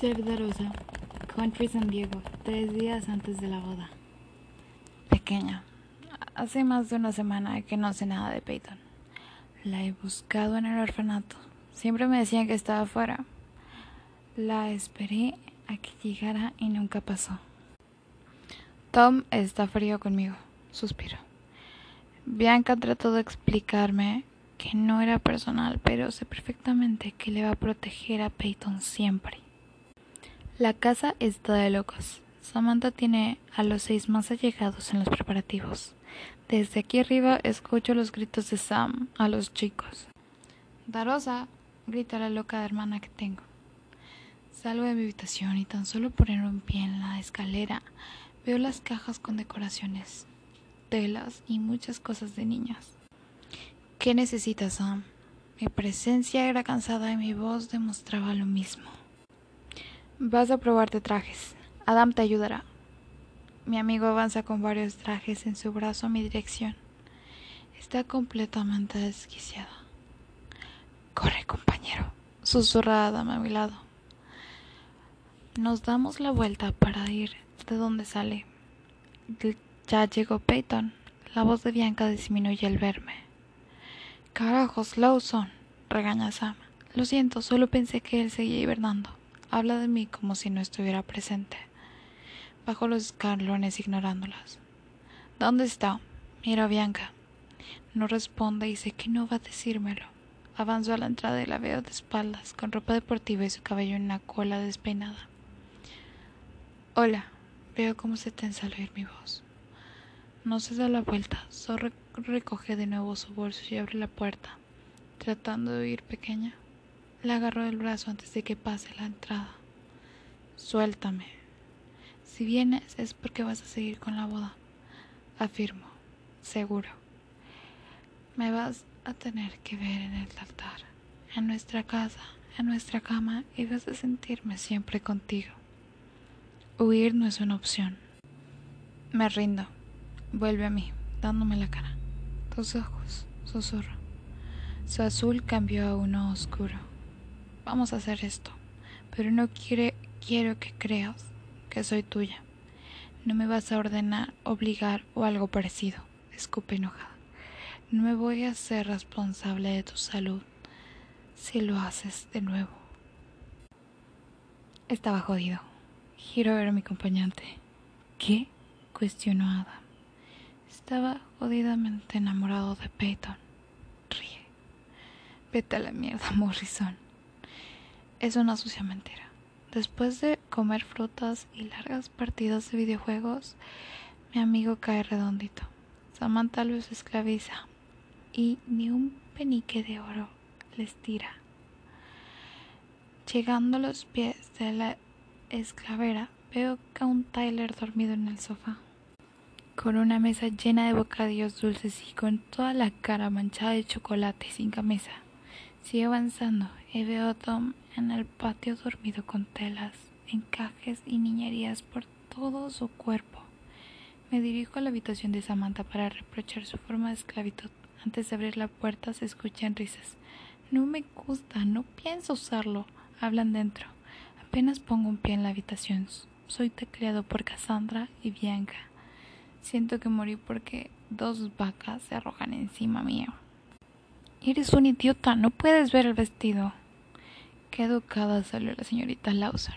Ser de Rosa, Country San Diego, tres días antes de la boda. Pequeña, hace más de una semana que no sé nada de Peyton. La he buscado en el orfanato. Siempre me decían que estaba afuera. La esperé a que llegara y nunca pasó. Tom está frío conmigo, suspiro. Bianca trató de explicarme que no era personal, pero sé perfectamente que le va a proteger a Peyton siempre. La casa está de locos. Samantha tiene a los seis más allegados en los preparativos. Desde aquí arriba escucho los gritos de Sam a los chicos. Darosa, grita la loca hermana que tengo. Salgo de mi habitación y tan solo poner un pie en la escalera veo las cajas con decoraciones, telas y muchas cosas de niñas. ¿Qué necesitas, Sam? Mi presencia era cansada y mi voz demostraba lo mismo. Vas a probarte trajes. Adam te ayudará. Mi amigo avanza con varios trajes en su brazo a mi dirección. Está completamente desquiciado. Corre, compañero, susurra Adam a mi lado. Nos damos la vuelta para ir de donde sale. Ya llegó Peyton. La voz de Bianca disminuye al verme. Carajos, Lawson, regaña Sam. Lo siento, solo pensé que él seguía hibernando. Habla de mí como si no estuviera presente. Bajo los escalones ignorándolas. ¿Dónde está? Mira a Bianca. No responde y sé que no va a decírmelo. Avanzo a la entrada y la veo de espaldas, con ropa deportiva y su cabello en una cola despeinada. Hola. Veo cómo se tensa al oír mi voz. No se da la vuelta, solo recoge de nuevo su bolso y abre la puerta, tratando de oír pequeña. Le agarró el brazo antes de que pase la entrada. Suéltame. Si vienes es porque vas a seguir con la boda. Afirmo, seguro. Me vas a tener que ver en el altar, en nuestra casa, en nuestra cama y vas a sentirme siempre contigo. Huir no es una opción. Me rindo. Vuelve a mí, dándome la cara. Tus ojos, susurro. Su azul cambió a uno oscuro vamos a hacer esto, pero no quiere, quiero que creas que soy tuya. No me vas a ordenar, obligar o algo parecido. Escupe enojada. No me voy a ser responsable de tu salud si lo haces de nuevo. Estaba jodido. Giro a ver a mi acompañante. ¿Qué? cuestionó Adam. Estaba jodidamente enamorado de Peyton. Ríe. Vete a la mierda, Morrison es una sucia mentira. Después de comer frutas y largas partidas de videojuegos, mi amigo cae redondito. Samantha los esclaviza y ni un penique de oro les tira. Llegando a los pies de la esclavera, veo a un Tyler dormido en el sofá, con una mesa llena de bocadillos dulces y con toda la cara manchada de chocolate sin camisa. Sigo avanzando y veo a Tom en el patio dormido con telas, encajes y niñerías por todo su cuerpo. Me dirijo a la habitación de Samantha para reprochar su forma de esclavitud. Antes de abrir la puerta se escuchan risas. No me gusta, no pienso usarlo. Hablan dentro. Apenas pongo un pie en la habitación. Soy tecleado por Cassandra y Bianca. Siento que morí porque dos vacas se arrojan encima mío. Eres un idiota, no puedes ver el vestido. Qué educada salió la señorita Lawson.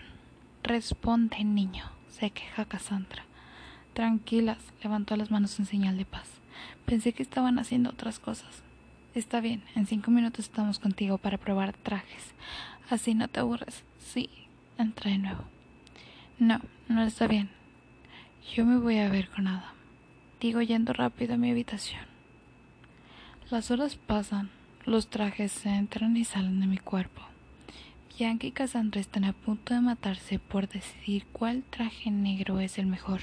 Responde, niño, se queja Cassandra. Tranquilas, levantó las manos en señal de paz. Pensé que estaban haciendo otras cosas. Está bien, en cinco minutos estamos contigo para probar trajes. Así no te aburres. Sí, entra de nuevo. No, no está bien. Yo me voy a ver con Adam. Digo yendo rápido a mi habitación. Las horas pasan, los trajes entran y salen de mi cuerpo. Bianca y Cassandra están a punto de matarse por decidir cuál traje negro es el mejor.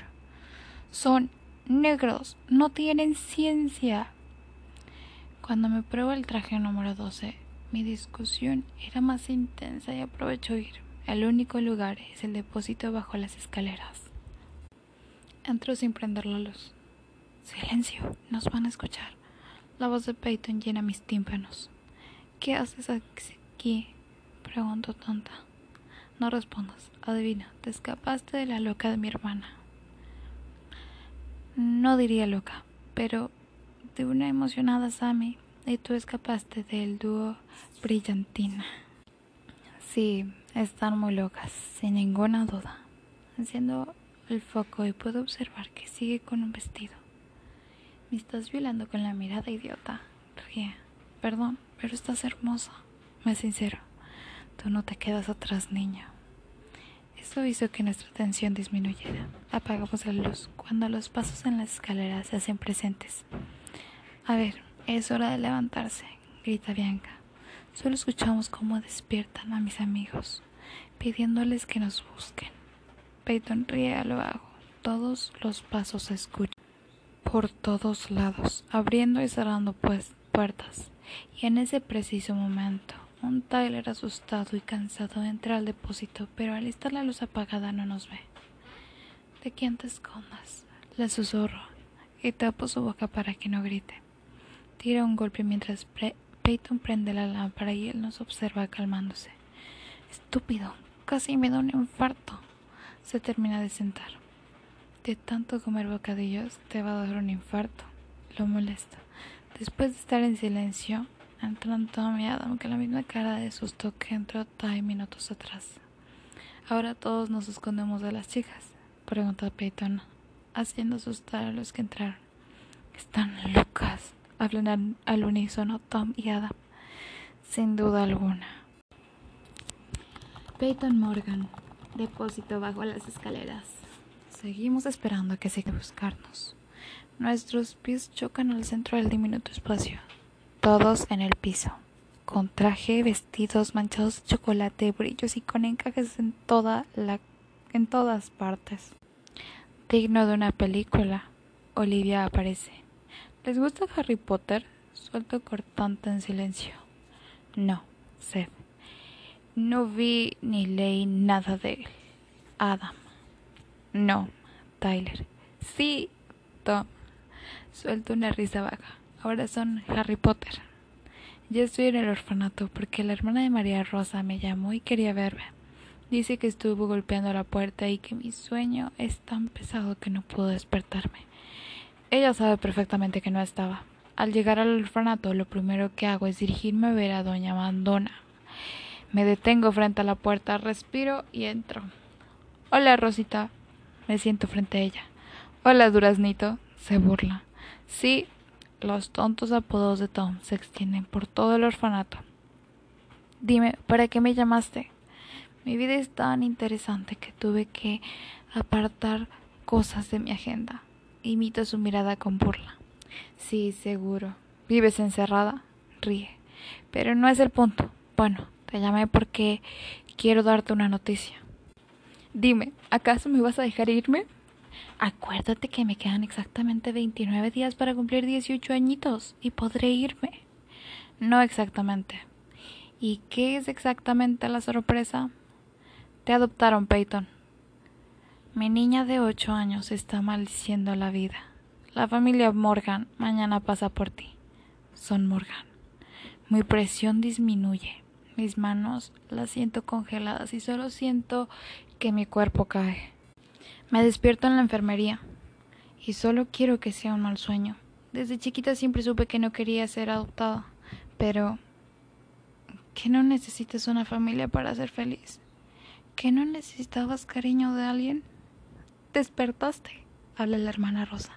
Son negros, no tienen ciencia. Cuando me pruebo el traje número 12, mi discusión era más intensa y aprovecho ir. El único lugar es el depósito bajo las escaleras. Entro sin prender la luz. Silencio, nos van a escuchar. La voz de Peyton llena mis tímpanos. ¿Qué haces aquí? Pregunto tonta. No respondas. Adivina, te escapaste de la loca de mi hermana. No diría loca, pero de una emocionada Sammy y tú escapaste del dúo brillantina. Sí, están muy locas, sin ninguna duda. Enciendo el foco y puedo observar que sigue con un vestido. Me estás violando con la mirada idiota. Ríe. Perdón, pero estás hermosa. Me sincero. Tú no te quedas atrás, niña. Eso hizo que nuestra tensión disminuyera. Apagamos la luz cuando los pasos en las escaleras se hacen presentes. A ver, es hora de levantarse, grita Bianca. Solo escuchamos cómo despiertan a mis amigos, pidiéndoles que nos busquen. Peyton ríe a lo bajo. Todos los pasos se escuchan por todos lados, abriendo y cerrando pues puertas. Y en ese preciso momento, un Tyler asustado y cansado entra al depósito, pero al estar la luz apagada no nos ve. ¿De quién te escondas? Le susurro y tapo su boca para que no grite. Tira un golpe mientras Peyton prende la lámpara y él nos observa calmándose. Estúpido, casi me da un infarto. Se termina de sentar. De tanto comer bocadillos te va a dar un infarto. Lo molesta. Después de estar en silencio, entran Tom y Adam con la misma cara de susto que entró Ty minutos atrás. Ahora todos nos escondemos de las chicas, pregunta Peyton, haciendo asustar a los que entraron. Están locas, hablan al unísono Tom y Adam. Sin duda alguna. Peyton Morgan, depósito bajo las escaleras. Seguimos esperando a que siga buscarnos. Nuestros pies chocan al centro del diminuto espacio. Todos en el piso, con traje, vestidos manchados de chocolate, brillos y con encajes en toda la en todas partes. Digno de una película, Olivia aparece. ¿Les gusta Harry Potter? Suelto cortante en silencio. No, Seth. No vi ni leí nada de él. Adam. No, Tyler. Sí, Tom. Suelto una risa baja. Ahora son Harry Potter. Ya estoy en el orfanato porque la hermana de María Rosa me llamó y quería verme. Dice que estuvo golpeando la puerta y que mi sueño es tan pesado que no puedo despertarme. Ella sabe perfectamente que no estaba. Al llegar al orfanato, lo primero que hago es dirigirme a ver a doña Mandona. Me detengo frente a la puerta, respiro y entro. Hola, Rosita. Me siento frente a ella. Hola, Duraznito. Se burla. Sí, los tontos apodos de Tom se extienden por todo el orfanato. Dime, ¿para qué me llamaste? Mi vida es tan interesante que tuve que apartar cosas de mi agenda. Imito su mirada con burla. Sí, seguro. ¿Vives encerrada? Ríe. Pero no es el punto. Bueno, te llamé porque quiero darte una noticia. Dime, ¿acaso me vas a dejar irme? Acuérdate que me quedan exactamente 29 días para cumplir 18 añitos y podré irme. No exactamente. ¿Y qué es exactamente la sorpresa? Te adoptaron, Peyton. Mi niña de 8 años está maldiciendo la vida. La familia Morgan mañana pasa por ti. Son Morgan. Mi presión disminuye. Mis manos las siento congeladas y solo siento que mi cuerpo cae. Me despierto en la enfermería y solo quiero que sea un mal sueño. Desde chiquita siempre supe que no quería ser adoptada, pero que no necesitas una familia para ser feliz. ¿Que no necesitabas cariño de alguien? Despertaste, habla la hermana Rosa.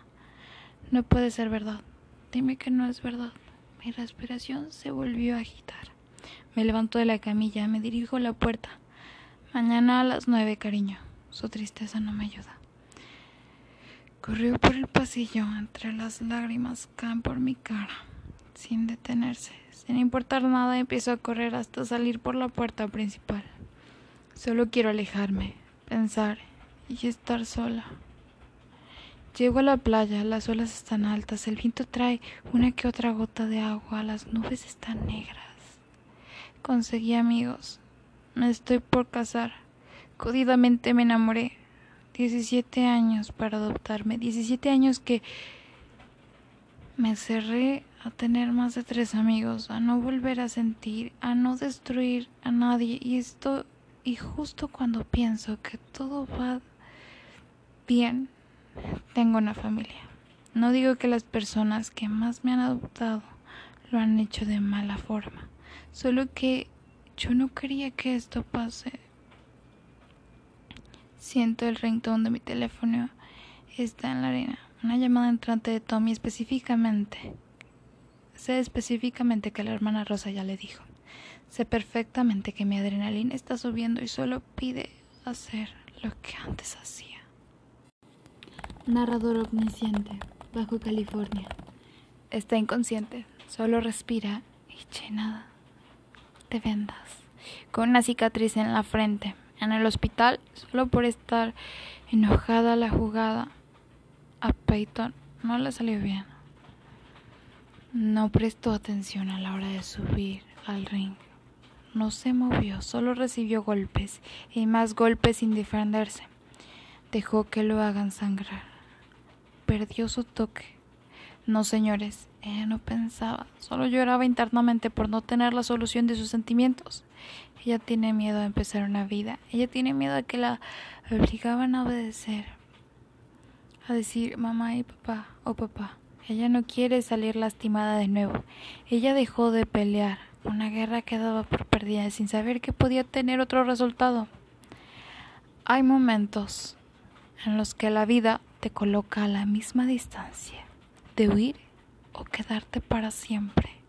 No puede ser verdad. Dime que no es verdad. Mi respiración se volvió a agitar. Me levanto de la camilla, me dirijo a la puerta. Mañana a las nueve, cariño. Su tristeza no me ayuda. Corrió por el pasillo, entre las lágrimas caen por mi cara, sin detenerse. Sin importar nada, empiezo a correr hasta salir por la puerta principal. Solo quiero alejarme, pensar y estar sola. Llego a la playa, las olas están altas, el viento trae una que otra gota de agua, las nubes están negras. Conseguí amigos. Me estoy por casar. Codidamente me enamoré. 17 años para adoptarme. 17 años que me cerré a tener más de tres amigos, a no volver a sentir, a no destruir a nadie. Y esto Y justo cuando pienso que todo va bien, tengo una familia. No digo que las personas que más me han adoptado lo han hecho de mala forma, solo que yo no quería que esto pase. Siento el ringtone de mi teléfono. Está en la arena. Una llamada entrante de Tommy específicamente. Sé específicamente que la hermana Rosa ya le dijo. Sé perfectamente que mi adrenalina está subiendo y solo pide hacer lo que antes hacía. Narrador omnisciente, Bajo California. Está inconsciente, solo respira y llenada de vendas, con una cicatriz en la frente. En el hospital, solo por estar enojada la jugada, a Peyton no le salió bien. No prestó atención a la hora de subir al ring. No se movió, solo recibió golpes y más golpes sin defenderse. Dejó que lo hagan sangrar. Perdió su toque. No, señores, ella no pensaba, solo lloraba internamente por no tener la solución de sus sentimientos. Ella tiene miedo de empezar una vida, ella tiene miedo a que la obligaban a obedecer, a decir mamá y papá o papá. Ella no quiere salir lastimada de nuevo. Ella dejó de pelear, una guerra que daba por perdida sin saber que podía tener otro resultado. Hay momentos en los que la vida te coloca a la misma distancia de huir o quedarte para siempre.